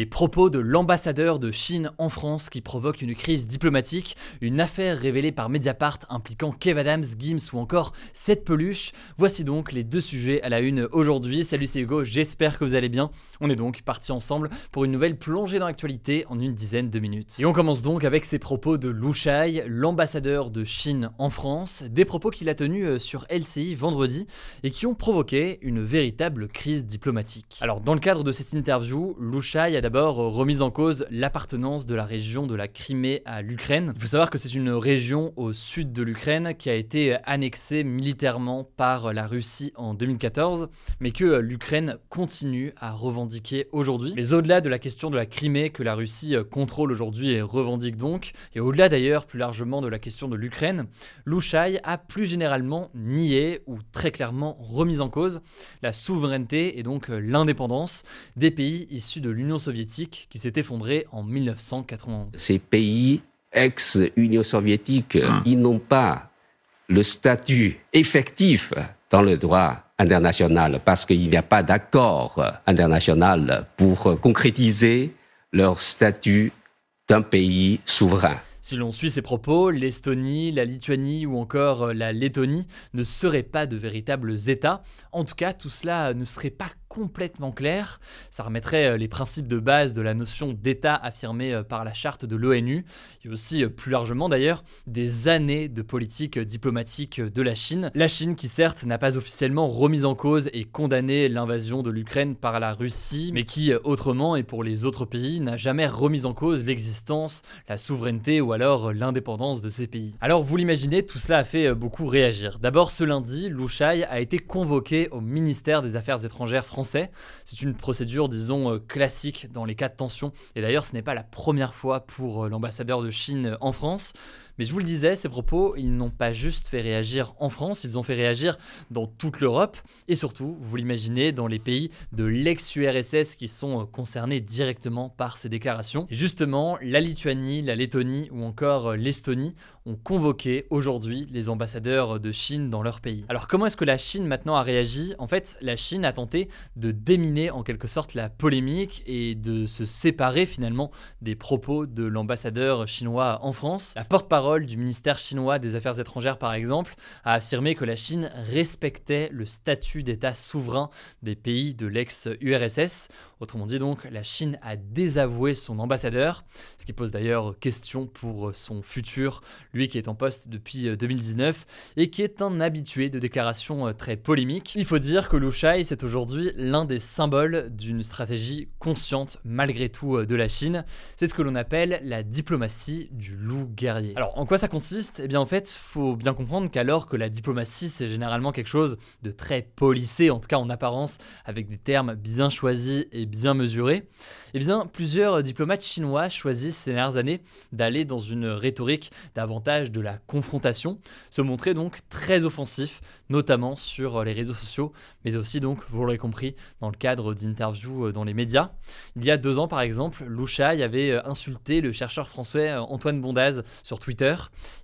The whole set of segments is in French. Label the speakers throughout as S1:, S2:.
S1: Les propos de l'ambassadeur de Chine en France qui provoquent une crise diplomatique, une affaire révélée par Mediapart impliquant Kev Adams, Gims ou encore cette peluche. Voici donc les deux sujets à la une aujourd'hui. Salut c'est Hugo, j'espère que vous allez bien. On est donc parti ensemble pour une nouvelle plongée dans l'actualité en une dizaine de minutes. Et on commence donc avec ces propos de Lu Shai, l'ambassadeur de Chine en France, des propos qu'il a tenus euh, sur LCI vendredi et qui ont provoqué une véritable crise diplomatique. Alors dans le cadre de cette interview, Lu Shai a d'abord remis en cause l'appartenance de la région de la Crimée à l'Ukraine. Il faut savoir que c'est une région au sud de l'Ukraine qui a été annexée militairement par la Russie en 2014, mais que l'Ukraine continue à revendiquer aujourd'hui. Mais au-delà de la question de la Crimée que la Russie contrôle aujourd'hui et revendique donc, et au-delà d'ailleurs plus largement de la question de l'Ukraine, Louchai a plus généralement nié ou très clairement remis en cause la souveraineté et donc l'indépendance des pays issus de l'Union soviétique soviétique qui s'est effondré en 1991.
S2: Ces pays ex-Union soviétique, ah. ils n'ont pas le statut effectif dans le droit international parce qu'il n'y a pas d'accord international pour concrétiser leur statut d'un pays souverain.
S1: Si l'on suit ces propos, l'Estonie, la Lituanie ou encore la Lettonie ne seraient pas de véritables États. En tout cas, tout cela ne serait pas complètement clair. Ça remettrait euh, les principes de base de la notion d'État affirmée euh, par la charte de l'ONU. Il y a aussi, euh, plus largement d'ailleurs, des années de politique diplomatique de la Chine. La Chine qui certes n'a pas officiellement remis en cause et condamné l'invasion de l'Ukraine par la Russie, mais qui, autrement et pour les autres pays, n'a jamais remis en cause l'existence, la souveraineté ou alors l'indépendance de ces pays. Alors vous l'imaginez, tout cela a fait beaucoup réagir. D'abord ce lundi, Lu Shai a été convoqué au ministère des Affaires étrangères français c'est une procédure, disons, euh, classique dans les cas de tension. Et d'ailleurs, ce n'est pas la première fois pour euh, l'ambassadeur de Chine en France. Mais je vous le disais, ces propos, ils n'ont pas juste fait réagir en France, ils ont fait réagir dans toute l'Europe et surtout, vous l'imaginez, dans les pays de l'ex-URSS qui sont concernés directement par ces déclarations. Et justement, la Lituanie, la Lettonie ou encore l'Estonie ont convoqué aujourd'hui les ambassadeurs de Chine dans leur pays. Alors comment est-ce que la Chine maintenant a réagi? En fait, la Chine a tenté de déminer en quelque sorte la polémique et de se séparer finalement des propos de l'ambassadeur chinois en France. La porte-parole du ministère chinois des Affaires étrangères par exemple a affirmé que la Chine respectait le statut d'État souverain des pays de l'ex-URSS. Autrement dit donc, la Chine a désavoué son ambassadeur, ce qui pose d'ailleurs question pour son futur lui qui est en poste depuis 2019 euh, et qui est un habitué de déclarations euh, très polémiques. Il faut dire que Lu Shai, c'est aujourd'hui l'un des symboles d'une stratégie consciente malgré tout euh, de la Chine. C'est ce que l'on appelle la diplomatie du loup guerrier. Alors en quoi ça consiste? Eh bien en fait, faut bien comprendre qu'alors que la diplomatie c'est généralement quelque chose de très policé, en tout cas en apparence, avec des termes bien choisis et bien mesurés, eh bien plusieurs diplomates chinois choisissent ces dernières années d'aller dans une rhétorique davantage de la confrontation, se montrer donc très offensif, notamment sur les réseaux sociaux, mais aussi donc, vous l'aurez compris, dans le cadre d'interviews euh, dans les médias. Il y a deux ans par exemple, Louchaï avait euh, insulté le chercheur français euh, Antoine Bondaz sur Twitter.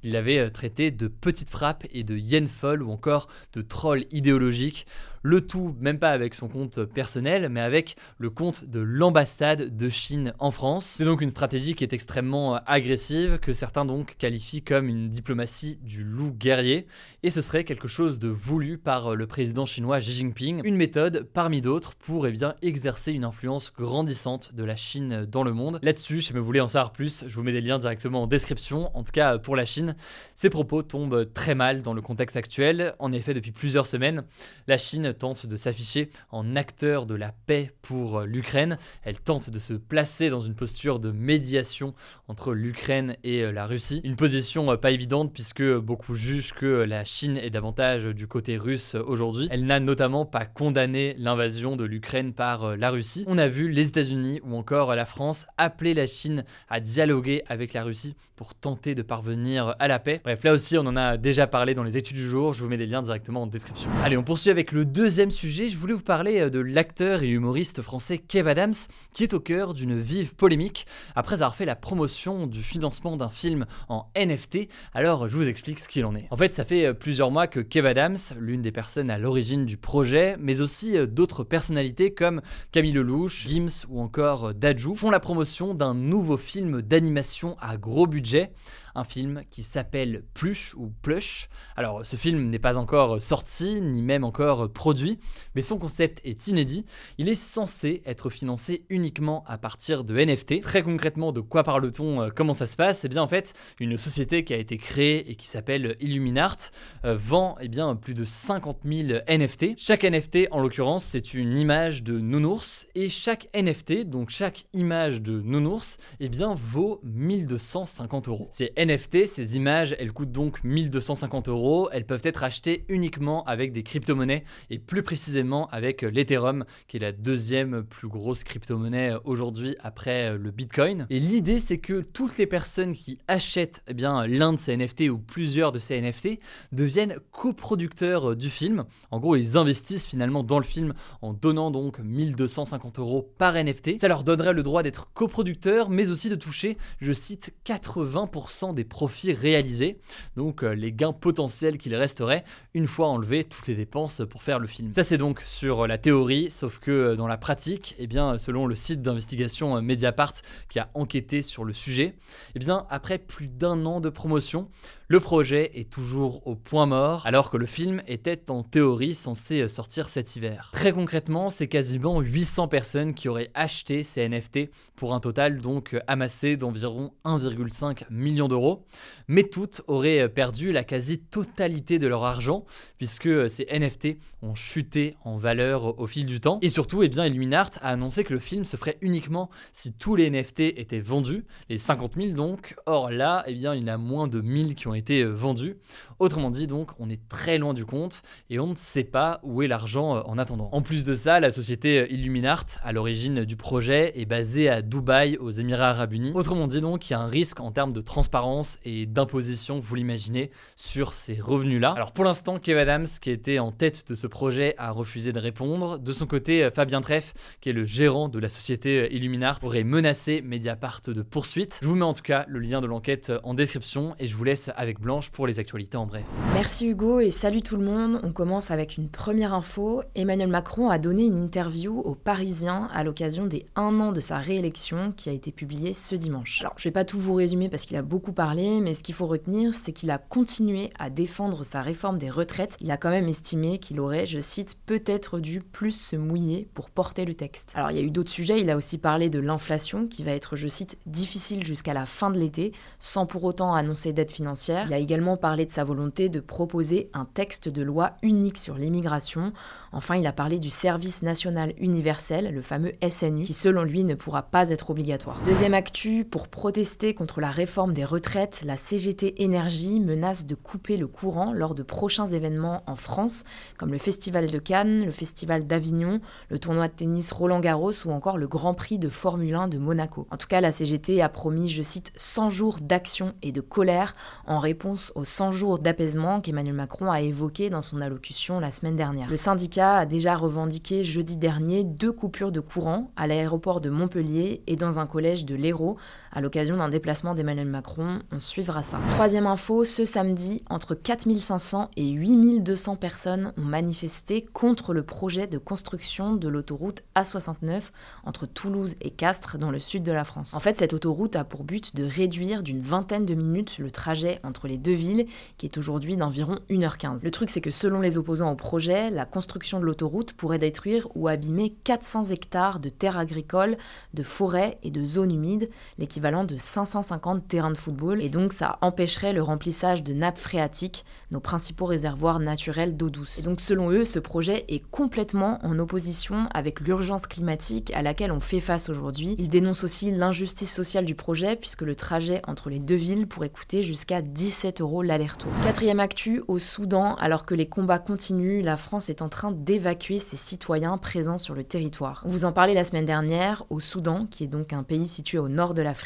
S1: Il l'avait traité de petite frappe et de yen folle ou encore de troll idéologique. Le tout, même pas avec son compte personnel, mais avec le compte de l'ambassade de Chine en France. C'est donc une stratégie qui est extrêmement agressive, que certains donc qualifient comme une diplomatie du loup guerrier, et ce serait quelque chose de voulu par le président chinois Xi Jinping, une méthode parmi d'autres pour eh bien, exercer une influence grandissante de la Chine dans le monde. Là-dessus, si vous voulez en savoir plus, je vous mets des liens directement en description. En tout cas, pour la Chine, ces propos tombent très mal dans le contexte actuel. En effet, depuis plusieurs semaines, la Chine tente de s'afficher en acteur de la paix pour l'Ukraine. Elle tente de se placer dans une posture de médiation entre l'Ukraine et la Russie. Une position pas évidente puisque beaucoup jugent que la Chine est davantage du côté russe aujourd'hui. Elle n'a notamment pas condamné l'invasion de l'Ukraine par la Russie. On a vu les États-Unis ou encore la France appeler la Chine à dialoguer avec la Russie pour tenter de parvenir à la paix. Bref, là aussi, on en a déjà parlé dans les études du jour. Je vous mets des liens directement en description. Allez, on poursuit avec le deuxième sujet. Je voulais vous parler euh, de l'acteur et humoriste français Kev Adams, qui est au cœur d'une vive polémique après avoir fait la promotion du financement d'un film en NFT. Alors, je vous explique ce qu'il en est. En fait, ça fait euh, plusieurs mois que Kev Adams, l'une des personnes à l'origine du projet, mais aussi euh, d'autres personnalités comme Camille Lelouch, Gims ou encore Dajou, font la promotion d'un nouveau film d'animation à gros budget un film qui s'appelle Plush ou Plush. Alors ce film n'est pas encore sorti, ni même encore produit, mais son concept est inédit. Il est censé être financé uniquement à partir de NFT. Très concrètement, de quoi parle-t-on euh, Comment ça se passe? Eh bien en fait, une société qui a été créée et qui s'appelle Illuminart euh, vend eh bien, plus de 50 000 NFT. Chaque NFT, en l'occurrence, c'est une image de nounours et chaque NFT, donc chaque image de nounours, eh bien, vaut 1250 euros. C'est NFT, ces images, elles coûtent donc 1250 euros. Elles peuvent être achetées uniquement avec des crypto-monnaies et plus précisément avec l'Ethereum, qui est la deuxième plus grosse crypto-monnaie aujourd'hui après le Bitcoin. Et l'idée, c'est que toutes les personnes qui achètent eh bien, l'un de ces NFT ou plusieurs de ces NFT deviennent coproducteurs du film. En gros, ils investissent finalement dans le film en donnant donc 1250 euros par NFT. Ça leur donnerait le droit d'être coproducteurs, mais aussi de toucher, je cite, 80% des profits réalisés, donc euh, les gains potentiels qu'il resterait une fois enlevé toutes les dépenses pour faire le film. Ça c'est donc sur la théorie, sauf que euh, dans la pratique, eh bien, selon le site d'investigation euh, Mediapart qui a enquêté sur le sujet, eh bien, après plus d'un an de promotion, le projet est toujours au point mort, alors que le film était en théorie censé sortir cet hiver. Très concrètement, c'est quasiment 800 personnes qui auraient acheté ces NFT pour un total donc amassé d'environ 1,5 million d'euros, mais toutes auraient perdu la quasi-totalité de leur argent, puisque ces NFT ont chuté en valeur au fil du temps. Et surtout, eh Illuminart a annoncé que le film se ferait uniquement si tous les NFT étaient vendus, les 50 000 donc. Or là, eh il y en a moins de 1000 qui ont été euh, vendus. Autrement dit, donc, on est très loin du compte et on ne sait pas où est l'argent euh, en attendant. En plus de ça, la société euh, Illuminart, à l'origine du projet, est basée à Dubaï, aux Émirats Arabes Unis. Autrement dit, donc, il y a un risque en termes de transparence et d'imposition, vous l'imaginez, sur ces revenus-là. Alors pour l'instant, Kev Adams, qui était en tête de ce projet, a refusé de répondre. De son côté, Fabien Treff, qui est le gérant de la société Illuminart, aurait menacé Mediapart de poursuite. Je vous mets en tout cas le lien de l'enquête en description et je vous laisse avec Blanche pour les actualités en bref.
S3: Merci Hugo et salut tout le monde. On commence avec une première info. Emmanuel Macron a donné une interview aux Parisiens à l'occasion des un an de sa réélection qui a été publiée ce dimanche. Alors je vais pas tout vous résumer parce qu'il a beaucoup parlé, mais ce qu'il faut retenir, c'est qu'il a continué à défendre sa réforme des retraites. Il a quand même estimé qu'il aurait, je cite, peut-être dû plus se mouiller pour porter le texte. Alors il y a eu d'autres sujets. Il a aussi parlé de l'inflation qui va être, je cite, difficile jusqu'à la fin de l'été, sans pour autant annoncer d'aide financière. Il a également parlé de sa volonté de proposer un texte de loi unique sur l'immigration. Enfin, il a parlé du service national universel, le fameux SNU, qui selon lui ne pourra pas être obligatoire. Deuxième actu, pour protester contre la réforme des retraites, la CGT Énergie menace de couper le courant lors de prochains événements en France, comme le Festival de Cannes, le Festival d'Avignon, le tournoi de tennis Roland Garros ou encore le Grand Prix de Formule 1 de Monaco. En tout cas, la CGT a promis, je cite, 100 jours d'action et de colère en réponse aux 100 jours d'apaisement qu'Emmanuel Macron a évoqué dans son allocution la semaine dernière. Le syndicat a déjà revendiqué jeudi dernier deux coupures de courant à l'aéroport de Montpellier et dans un collège de l'Hérault à l'occasion d'un déplacement d'Emmanuel Macron. On suivra ça. Troisième info, ce samedi, entre 4500 et 8200 personnes ont manifesté contre le projet de construction de l'autoroute A69 entre Toulouse et Castres dans le sud de la France. En fait, cette autoroute a pour but de réduire d'une vingtaine de minutes le trajet entre les deux villes, qui est aujourd'hui d'environ 1h15. Le truc, c'est que selon les opposants au projet, la construction de l'autoroute pourrait détruire ou abîmer 400 hectares de terres agricoles, de forêts et de zones humides, l'équivalent de 550 terrains de football, et donc ça empêcherait le remplissage de nappes phréatiques, nos principaux réservoirs naturels d'eau douce. Et donc selon eux, ce projet est complètement en opposition avec l'urgence climatique à laquelle on fait face aujourd'hui. Ils dénoncent aussi l'injustice sociale du projet, puisque le trajet entre les deux villes pourrait coûter jusqu'à 17 euros l'aller-retour. Quatrième actu, au Soudan, alors que les combats continuent, la France est en train d'évacuer ses citoyens présents sur le territoire. On vous en parlait la semaine dernière, au Soudan, qui est donc un pays situé au nord de l'Afrique,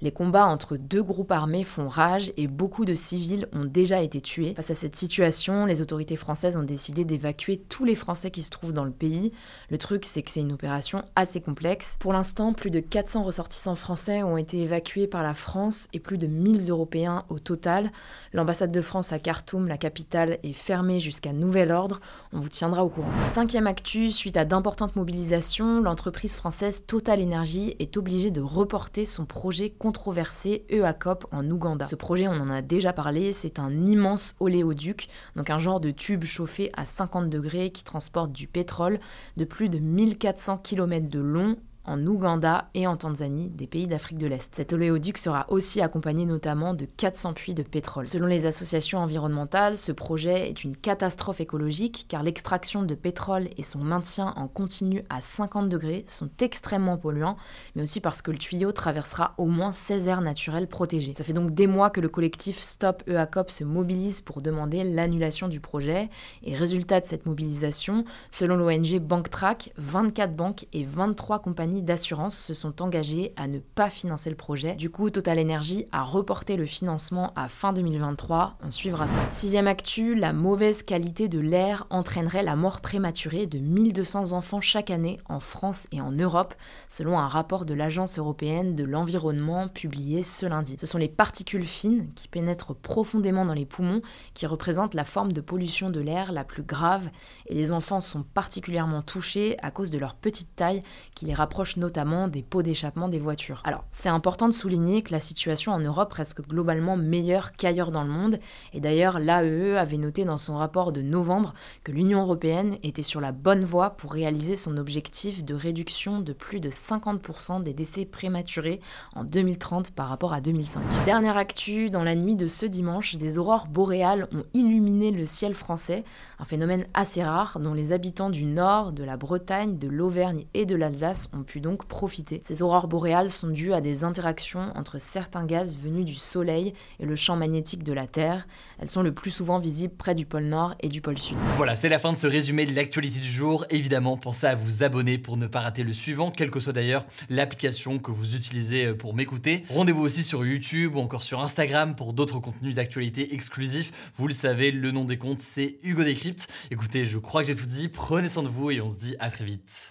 S3: les combats entre deux groupes armés font rage et beaucoup de civils ont déjà été tués. Face à cette situation, les autorités françaises ont décidé d'évacuer tous les Français qui se trouvent dans le pays. Le truc, c'est que c'est une opération assez complexe. Pour l'instant, plus de 400 ressortissants français ont été évacués par la France et plus de 1000 Européens au total. L'ambassade de France à Khartoum, la capitale, est fermée jusqu'à nouvel ordre. On vous tiendra au courant. Cinquième actu, suite à d'importantes mobilisations, l'entreprise française Total Energy est obligée de reporter son projet controversé EACOP en Ouganda. Ce projet, on en a déjà parlé, c'est un immense oléoduc, donc un genre de tube chauffé à 50 degrés qui transporte du pétrole de plus de 1400 km de long en Ouganda et en Tanzanie, des pays d'Afrique de l'Est. Cet oléoduc sera aussi accompagné notamment de 400 puits de pétrole. Selon les associations environnementales, ce projet est une catastrophe écologique car l'extraction de pétrole et son maintien en continu à 50 degrés sont extrêmement polluants, mais aussi parce que le tuyau traversera au moins 16 aires naturelles protégées. Ça fait donc des mois que le collectif Stop EACOP se mobilise pour demander l'annulation du projet, et résultat de cette mobilisation, selon l'ONG BankTrack, 24 banques et 23 compagnies d'assurance se sont engagés à ne pas financer le projet. Du coup, Total Energy a reporté le financement à fin 2023. On suivra ça. Sixième actu, la mauvaise qualité de l'air entraînerait la mort prématurée de 1200 enfants chaque année en France et en Europe, selon un rapport de l'Agence européenne de l'environnement publié ce lundi. Ce sont les particules fines qui pénètrent profondément dans les poumons qui représentent la forme de pollution de l'air la plus grave et les enfants sont particulièrement touchés à cause de leur petite taille qui les rapproche notamment des pots d'échappement des voitures. Alors, c'est important de souligner que la situation en Europe reste globalement meilleure qu'ailleurs dans le monde, et d'ailleurs l'AEE e avait noté dans son rapport de novembre que l'Union européenne était sur la bonne voie pour réaliser son objectif de réduction de plus de 50% des décès prématurés en 2030 par rapport à 2005. Dernière actu, dans la nuit de ce dimanche, des aurores boréales ont illuminé le ciel français, un phénomène assez rare dont les habitants du nord, de la Bretagne, de l'Auvergne et de l'Alsace ont pu donc profiter. Ces aurores boréales sont dues à des interactions entre certains gaz venus du Soleil et le champ magnétique de la Terre. Elles sont le plus souvent visibles près du pôle Nord et du pôle Sud.
S1: Voilà, c'est la fin de ce résumé de l'actualité du jour. Évidemment, pensez à vous abonner pour ne pas rater le suivant, quelle que soit d'ailleurs l'application que vous utilisez pour m'écouter. Rendez-vous aussi sur YouTube ou encore sur Instagram pour d'autres contenus d'actualité exclusifs. Vous le savez, le nom des comptes, c'est Hugo Décrypte. Écoutez, je crois que j'ai tout dit. Prenez soin de vous et on se dit à très vite.